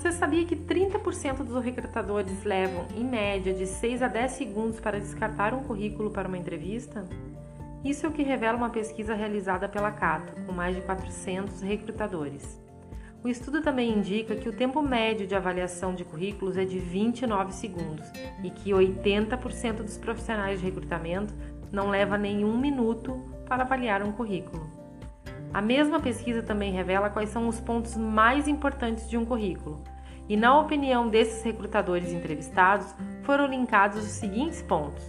Você sabia que 30% dos recrutadores levam, em média, de 6 a 10 segundos para descartar um currículo para uma entrevista? Isso é o que revela uma pesquisa realizada pela Cato, com mais de 400 recrutadores. O estudo também indica que o tempo médio de avaliação de currículos é de 29 segundos e que 80% dos profissionais de recrutamento não leva nenhum minuto para avaliar um currículo. A mesma pesquisa também revela quais são os pontos mais importantes de um currículo. E na opinião desses recrutadores entrevistados, foram linkados os seguintes pontos: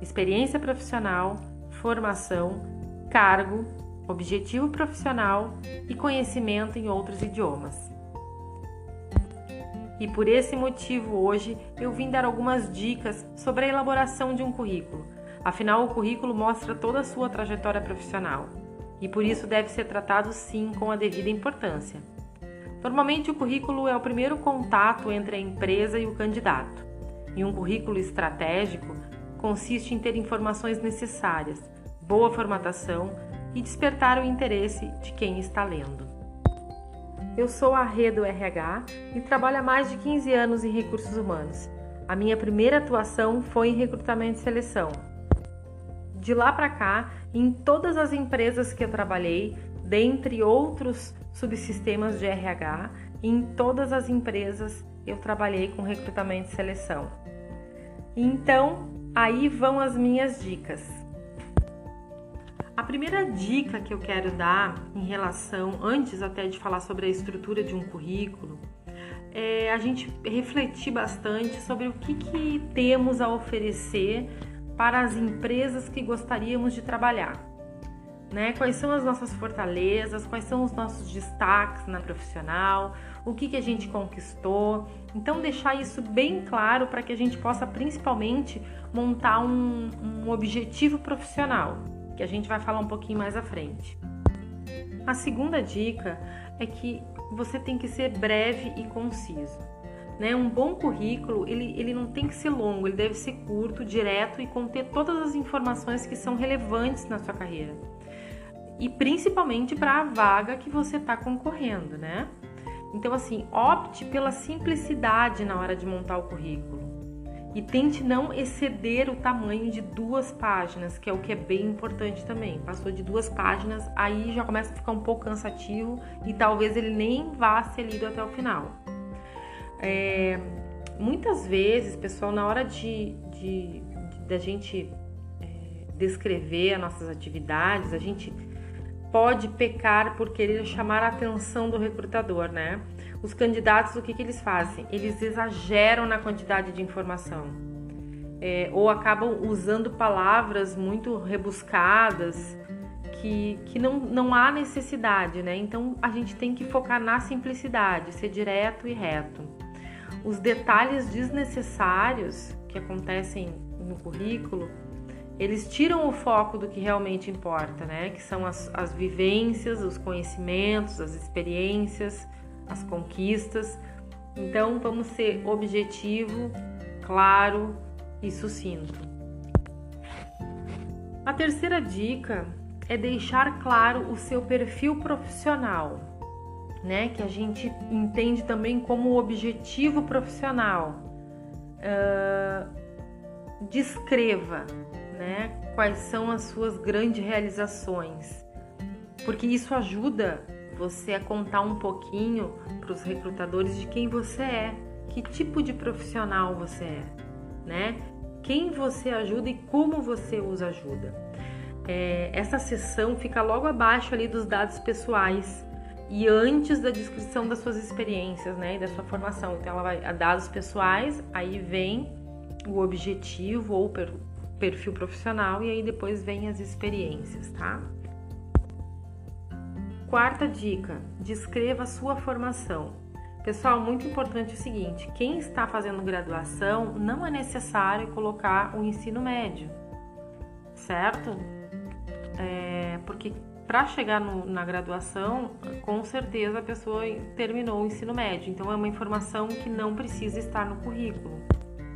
experiência profissional, formação, cargo, objetivo profissional e conhecimento em outros idiomas. E por esse motivo, hoje eu vim dar algumas dicas sobre a elaboração de um currículo. Afinal, o currículo mostra toda a sua trajetória profissional e por isso deve ser tratado sim com a devida importância. Normalmente, o currículo é o primeiro contato entre a empresa e o candidato, e um currículo estratégico consiste em ter informações necessárias, boa formatação e despertar o interesse de quem está lendo. Eu sou a Rê RH e trabalho há mais de 15 anos em recursos humanos. A minha primeira atuação foi em recrutamento e seleção, de lá para cá, em todas as empresas que eu trabalhei, dentre outros subsistemas de RH, em todas as empresas eu trabalhei com recrutamento e seleção. Então, aí vão as minhas dicas. A primeira dica que eu quero dar em relação, antes até de falar sobre a estrutura de um currículo, é a gente refletir bastante sobre o que, que temos a oferecer para as empresas que gostaríamos de trabalhar. Né? Quais são as nossas fortalezas, quais são os nossos destaques na profissional, o que, que a gente conquistou. Então, deixar isso bem claro para que a gente possa principalmente montar um, um objetivo profissional, que a gente vai falar um pouquinho mais à frente. A segunda dica é que você tem que ser breve e conciso. Né? Um bom currículo, ele, ele não tem que ser longo, ele deve ser curto, direto e conter todas as informações que são relevantes na sua carreira. E principalmente para a vaga que você está concorrendo, né? Então, assim, opte pela simplicidade na hora de montar o currículo. E tente não exceder o tamanho de duas páginas, que é o que é bem importante também. Passou de duas páginas, aí já começa a ficar um pouco cansativo e talvez ele nem vá ser lido até o final. É, muitas vezes, pessoal, na hora de, de, de da gente é, descrever as nossas atividades, a gente pode pecar por querer chamar a atenção do recrutador, né? Os candidatos, o que, que eles fazem? Eles exageram na quantidade de informação. É, ou acabam usando palavras muito rebuscadas que, que não, não há necessidade, né? Então a gente tem que focar na simplicidade, ser direto e reto os detalhes desnecessários que acontecem no currículo, eles tiram o foco do que realmente importa, né? Que são as, as vivências, os conhecimentos, as experiências, as conquistas. Então, vamos ser objetivo, claro e sucinto. A terceira dica é deixar claro o seu perfil profissional né, que a gente entende também como objetivo profissional. Uh, descreva né, quais são as suas grandes realizações, porque isso ajuda você a contar um pouquinho para os recrutadores de quem você é, que tipo de profissional você é, né? Quem você ajuda e como você os ajuda. É, essa sessão fica logo abaixo ali dos dados pessoais e antes da descrição das suas experiências, né, e da sua formação. Então ela vai a dados pessoais, aí vem o objetivo ou perfil profissional e aí depois vem as experiências, tá? Quarta dica: descreva a sua formação. Pessoal, muito importante o seguinte: quem está fazendo graduação não é necessário colocar o ensino médio, certo? É, porque para chegar no, na graduação, com certeza a pessoa terminou o ensino médio. Então é uma informação que não precisa estar no currículo.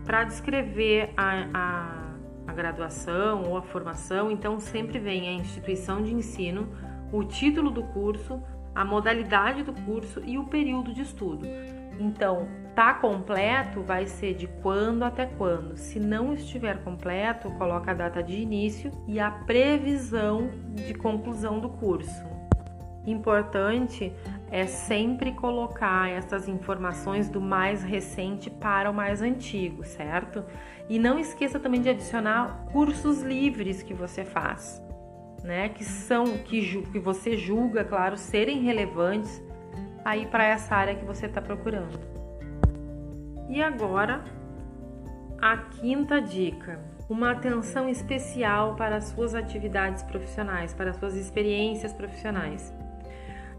Para descrever a, a, a graduação ou a formação, então sempre vem a instituição de ensino, o título do curso, a modalidade do curso e o período de estudo. Então, tá completo vai ser de quando até quando. Se não estiver completo, coloca a data de início e a previsão de conclusão do curso. Importante é sempre colocar essas informações do mais recente para o mais antigo, certo? E não esqueça também de adicionar cursos livres que você faz, né? Que são que, que você julga, claro, serem relevantes aí para essa área que você está procurando. E agora, a quinta dica: uma atenção especial para as suas atividades profissionais, para as suas experiências profissionais.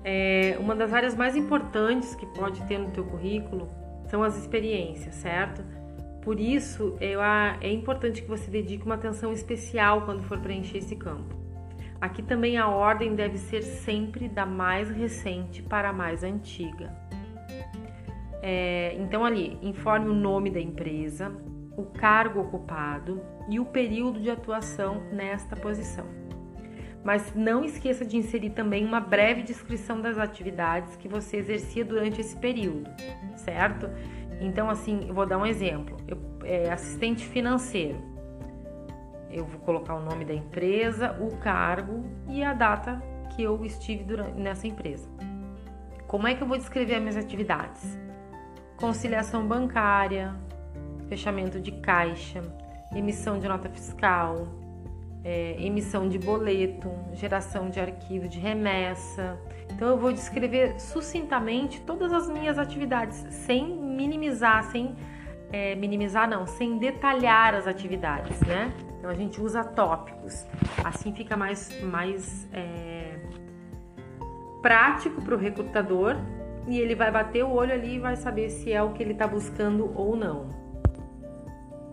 É, uma das áreas mais importantes que pode ter no teu currículo são as experiências, certo? Por isso, é importante que você dedique uma atenção especial quando for preencher esse campo. Aqui também a ordem deve ser sempre da mais recente para a mais antiga. É, então, ali, informe o nome da empresa, o cargo ocupado e o período de atuação nesta posição. Mas não esqueça de inserir também uma breve descrição das atividades que você exercia durante esse período, certo? Então, assim, eu vou dar um exemplo. Eu, é, assistente financeiro. Eu vou colocar o nome da empresa, o cargo e a data que eu estive durante, nessa empresa. Como é que eu vou descrever as minhas atividades? conciliação bancária, fechamento de caixa, emissão de nota fiscal, é, emissão de boleto, geração de arquivo de remessa. Então eu vou descrever sucintamente todas as minhas atividades, sem minimizar, sem é, minimizar não, sem detalhar as atividades, né? Então a gente usa tópicos, assim fica mais, mais é, prático para o recrutador e ele vai bater o olho ali e vai saber se é o que ele está buscando ou não.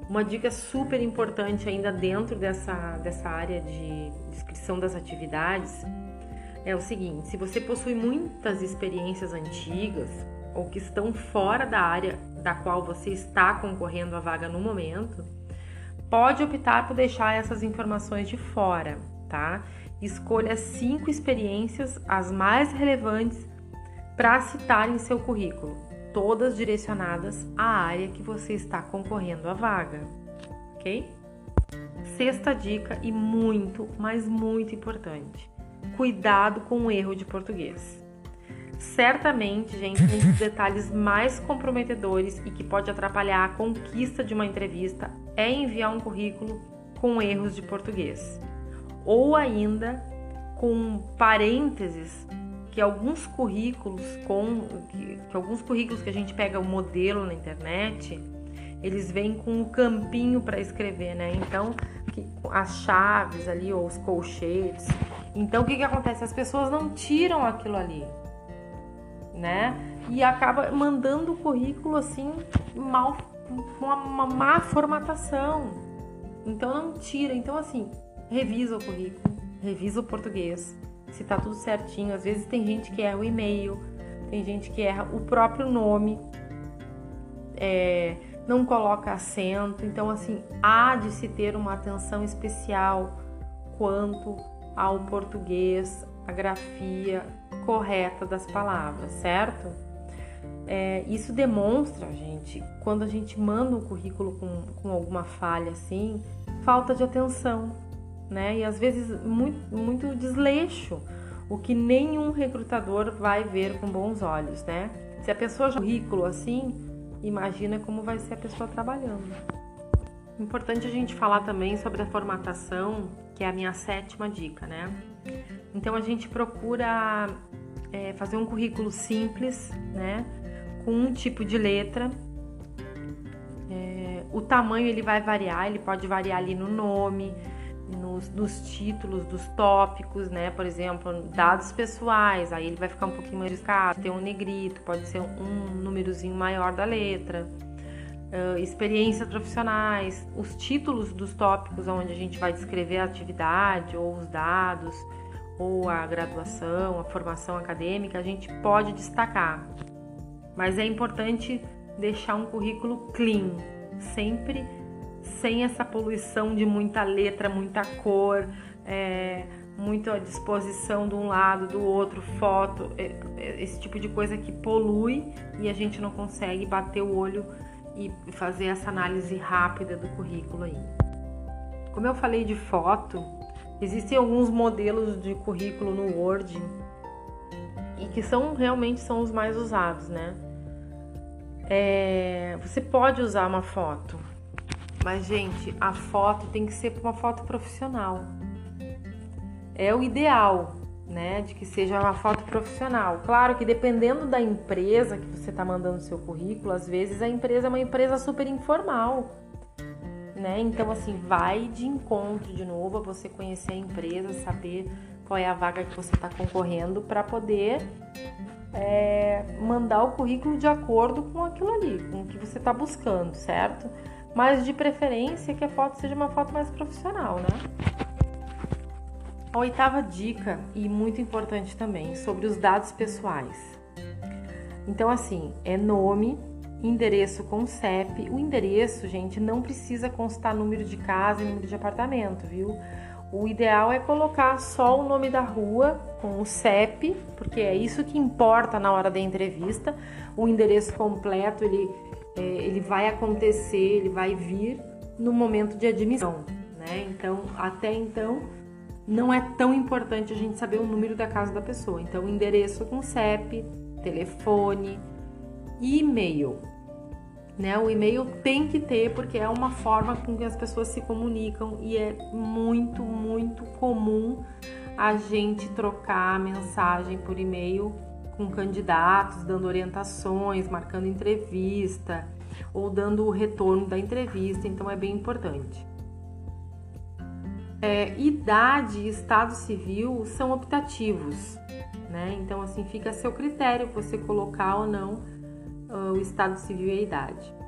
Uma dica super importante ainda dentro dessa, dessa área de descrição das atividades é o seguinte: se você possui muitas experiências antigas ou que estão fora da área da qual você está concorrendo à vaga no momento, pode optar por deixar essas informações de fora, tá? Escolha cinco experiências, as mais relevantes para citar em seu currículo, todas direcionadas à área que você está concorrendo à vaga, ok? Sexta dica e muito, mas muito importante: cuidado com o erro de português. Certamente, gente, um dos detalhes mais comprometedores e que pode atrapalhar a conquista de uma entrevista é enviar um currículo com erros de português, ou ainda com parênteses que alguns currículos com que, que, alguns currículos que a gente pega o modelo na internet, eles vêm com o campinho para escrever, né? Então, que, as chaves ali ou os colchetes. Então, o que que acontece? As pessoas não tiram aquilo ali, né? E acaba mandando o currículo assim mal uma, uma má formatação. Então não tira. Então assim, revisa o currículo, revisa o português, se tá tudo certinho. Às vezes tem gente que erra o e-mail, tem gente que erra o próprio nome, é, não coloca acento. Então, assim, há de se ter uma atenção especial quanto ao português, a grafia correta das palavras, certo? É, isso demonstra, gente, quando a gente manda um currículo com, com alguma falha assim, falta de atenção, né? E às vezes muito, muito desleixo, o que nenhum recrutador vai ver com bons olhos, né? Se a pessoa já currículo assim, imagina como vai ser a pessoa trabalhando. Importante a gente falar também sobre a formatação, que é a minha sétima dica, né? Então a gente procura é, fazer um currículo simples, né? Com um tipo de letra. É, o tamanho ele vai variar, ele pode variar ali no nome, nos, nos, títulos dos tópicos, né? Por exemplo, dados pessoais, aí ele vai ficar um pouquinho mais riscado, tem um negrito, pode ser um númerozinho maior da letra. Uh, experiências profissionais, os títulos dos tópicos onde a gente vai descrever a atividade ou os dados ou a graduação, a formação acadêmica, a gente pode destacar. Mas é importante deixar um currículo clean, sempre sem essa poluição de muita letra, muita cor, é, muito à disposição de um lado, do outro, foto, é, é, esse tipo de coisa que polui e a gente não consegue bater o olho e fazer essa análise rápida do currículo aí. Como eu falei de foto, existem alguns modelos de currículo no Word e que são realmente são os mais usados, né? É, você pode usar uma foto, mas gente, a foto tem que ser uma foto profissional. É o ideal, né? De que seja uma foto profissional. Claro que dependendo da empresa que você está mandando seu currículo, às vezes a empresa é uma empresa super informal. Né? Então, assim, vai de encontro de novo a você conhecer a empresa, saber qual é a vaga que você está concorrendo para poder é, mandar o currículo de acordo com aquilo ali, com o que você está buscando, certo? Mas de preferência que a foto seja uma foto mais profissional, né? A oitava dica, e muito importante também, sobre os dados pessoais. Então, assim, é nome, endereço com CEP. O endereço, gente, não precisa constar número de casa e número de apartamento, viu? O ideal é colocar só o nome da rua com o CEP, porque é isso que importa na hora da entrevista. O endereço completo ele, é, ele vai acontecer, ele vai vir no momento de admissão, né? Então, até então, não é tão importante a gente saber o número da casa da pessoa. Então, endereço com CEP, telefone, e-mail. Né? O e-mail tem que ter porque é uma forma com que as pessoas se comunicam e é muito, muito comum a gente trocar mensagem por e-mail com candidatos, dando orientações, marcando entrevista ou dando o retorno da entrevista, então é bem importante. É, idade e estado civil são optativos, né? Então, assim, fica a seu critério você colocar ou não o estado civil e a idade.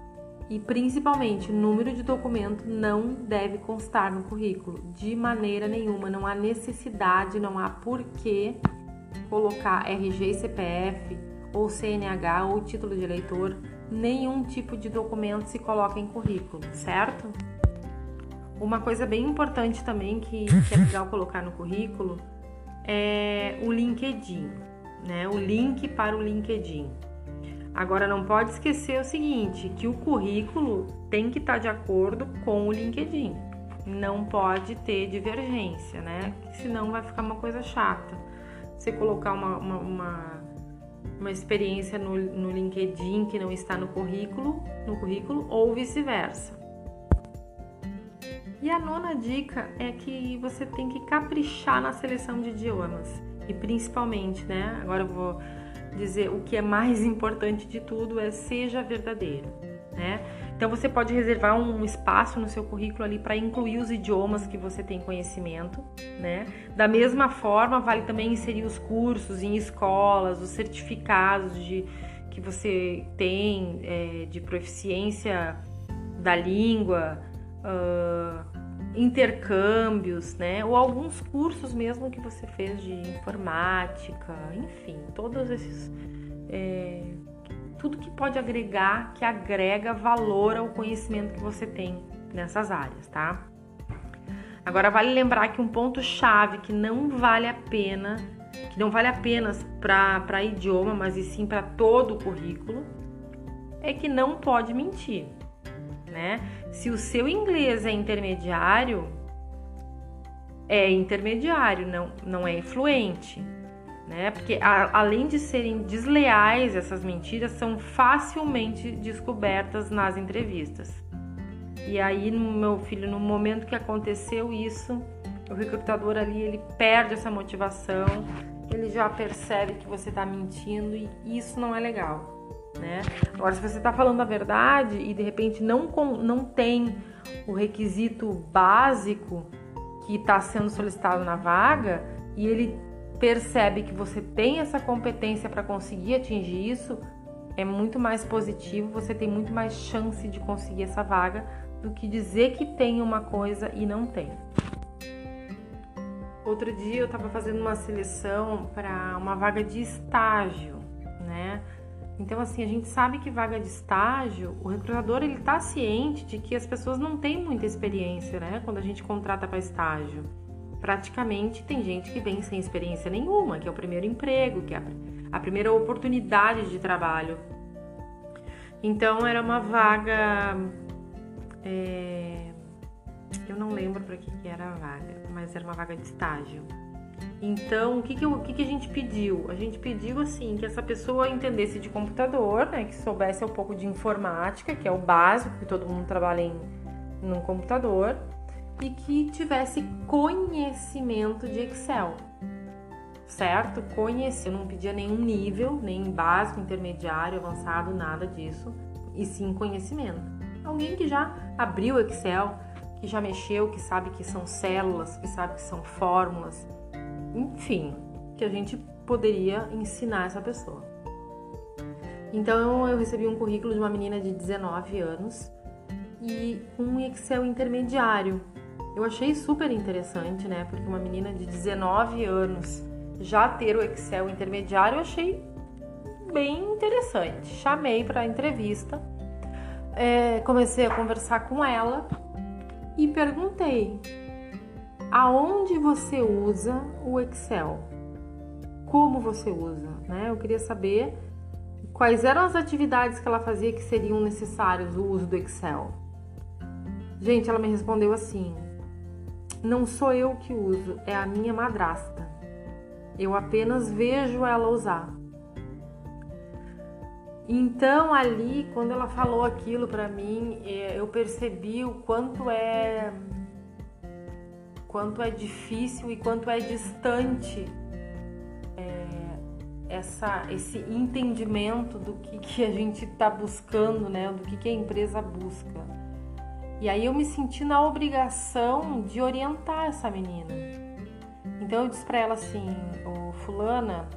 E principalmente, o número de documento não deve constar no currículo, de maneira nenhuma. Não há necessidade, não há porquê colocar RG e CPF, ou CNH, ou título de eleitor. Nenhum tipo de documento se coloca em currículo, certo? Uma coisa bem importante também que, que é legal colocar no currículo é o LinkedIn, né? O link para o LinkedIn. Agora não pode esquecer o seguinte, que o currículo tem que estar tá de acordo com o LinkedIn. Não pode ter divergência, né? Senão vai ficar uma coisa chata. Você colocar uma, uma, uma, uma experiência no, no LinkedIn que não está no currículo, no currículo, ou vice-versa. E a nona dica é que você tem que caprichar na seleção de idiomas. E principalmente, né? Agora eu vou dizer o que é mais importante de tudo é seja verdadeiro, né? Então você pode reservar um espaço no seu currículo ali para incluir os idiomas que você tem conhecimento, né? Da mesma forma, vale também inserir os cursos em escolas, os certificados de que você tem é, de proficiência da língua, uh, intercâmbios, né? Ou alguns cursos mesmo que você fez de informática, enfim, todos esses. É, tudo que pode agregar, que agrega valor ao conhecimento que você tem nessas áreas, tá? Agora vale lembrar que um ponto chave que não vale a pena, que não vale apenas para idioma, mas e sim para todo o currículo, é que não pode mentir né? Se o seu inglês é intermediário, é intermediário, não, não é influente, né? Porque a, além de serem desleais, essas mentiras são facilmente descobertas nas entrevistas. E aí, no meu filho, no momento que aconteceu isso, o recrutador ali ele perde essa motivação, ele já percebe que você está mentindo e isso não é legal né? Agora, se você está falando a verdade e de repente não, não tem o requisito básico que está sendo solicitado na vaga e ele percebe que você tem essa competência para conseguir atingir isso, é muito mais positivo, você tem muito mais chance de conseguir essa vaga do que dizer que tem uma coisa e não tem. Outro dia eu estava fazendo uma seleção para uma vaga de estágio? Então, assim, a gente sabe que vaga de estágio, o recrutador ele tá ciente de que as pessoas não têm muita experiência, né? Quando a gente contrata para estágio. praticamente tem gente que vem sem experiência nenhuma, que é o primeiro emprego, que é a primeira oportunidade de trabalho. Então era uma vaga. É, eu não lembro para que, que era a vaga, mas era uma vaga de estágio. Então, o que, que, o que, que a gente pediu? A gente pediu assim que essa pessoa entendesse de computador, né, que soubesse um pouco de informática, que é o básico que todo mundo trabalha em num computador, e que tivesse conhecimento de Excel. Certo? Conhecer, não pedia nenhum nível, nem básico, intermediário, avançado, nada disso, e sim conhecimento. Alguém que já abriu Excel, que já mexeu, que sabe que são células, que sabe que são fórmulas, enfim, que a gente poderia ensinar essa pessoa. Então eu recebi um currículo de uma menina de 19 anos e um Excel intermediário. Eu achei super interessante, né? Porque uma menina de 19 anos já ter o Excel intermediário, eu achei bem interessante. Chamei para entrevista, é, comecei a conversar com ela e perguntei: aonde você usa o Excel? Como você usa? Né? Eu queria saber quais eram as atividades que ela fazia que seriam necessárias o uso do Excel. Gente, ela me respondeu assim: Não sou eu que uso, é a minha madrasta. Eu apenas vejo ela usar. Então ali, quando ela falou aquilo para mim, é, eu percebi o quanto é quanto é difícil e quanto é distante é, essa, esse entendimento do que, que a gente está buscando, né? Do que, que a empresa busca. E aí eu me senti na obrigação de orientar essa menina. Então eu disse para ela assim, o fulana,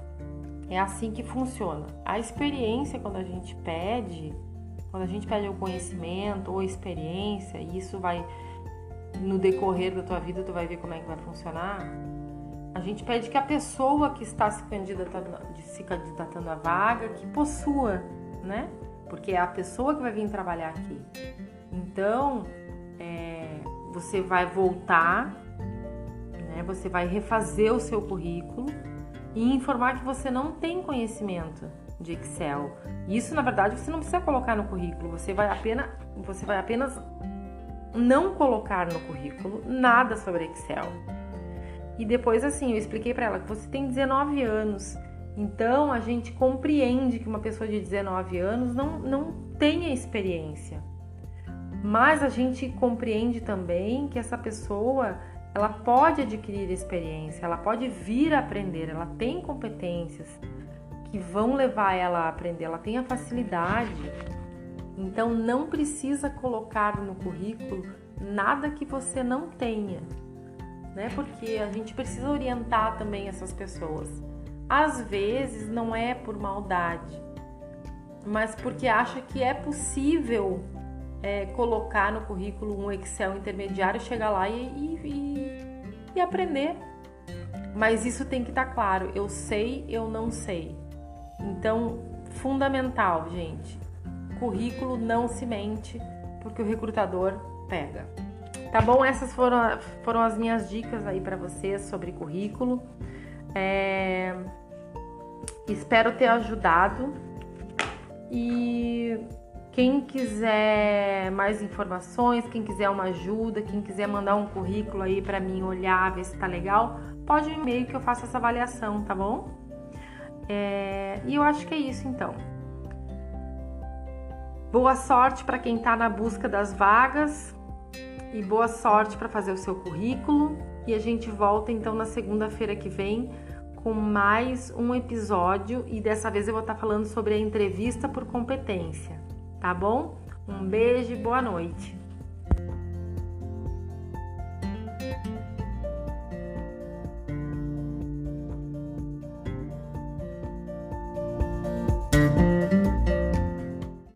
é assim que funciona. A experiência quando a gente pede, quando a gente pede o conhecimento ou experiência, e isso vai no decorrer da tua vida tu vai ver como é que vai funcionar. A gente pede que a pessoa que está se candidatando, se candidatando à vaga que possua, né? Porque é a pessoa que vai vir trabalhar aqui. Então, é, você vai voltar, né? Você vai refazer o seu currículo e informar que você não tem conhecimento de Excel. Isso, na verdade, você não precisa colocar no currículo. Você vai apenas, você vai apenas não colocar no currículo nada sobre Excel. E depois, assim, eu expliquei para ela que você tem 19 anos, então a gente compreende que uma pessoa de 19 anos não, não tenha experiência. Mas a gente compreende também que essa pessoa ela pode adquirir experiência, ela pode vir a aprender, ela tem competências que vão levar ela a aprender, ela tem a facilidade então não precisa colocar no currículo nada que você não tenha, né? Porque a gente precisa orientar também essas pessoas. Às vezes não é por maldade, mas porque acha que é possível é, colocar no currículo um Excel intermediário, chegar lá e, e, e aprender. Mas isso tem que estar tá claro. Eu sei, eu não sei. Então, fundamental, gente currículo não se mente, porque o recrutador pega. Tá bom? Essas foram, foram as minhas dicas aí para vocês sobre currículo. É... Espero ter ajudado. E quem quiser mais informações, quem quiser uma ajuda, quem quiser mandar um currículo aí para mim olhar, ver se tá legal, pode ir e-mail que eu faço essa avaliação, tá bom? É... E eu acho que é isso então. Boa sorte para quem está na busca das vagas e boa sorte para fazer o seu currículo. E a gente volta então na segunda-feira que vem com mais um episódio e dessa vez eu vou estar tá falando sobre a entrevista por competência, tá bom? Um beijo e boa noite.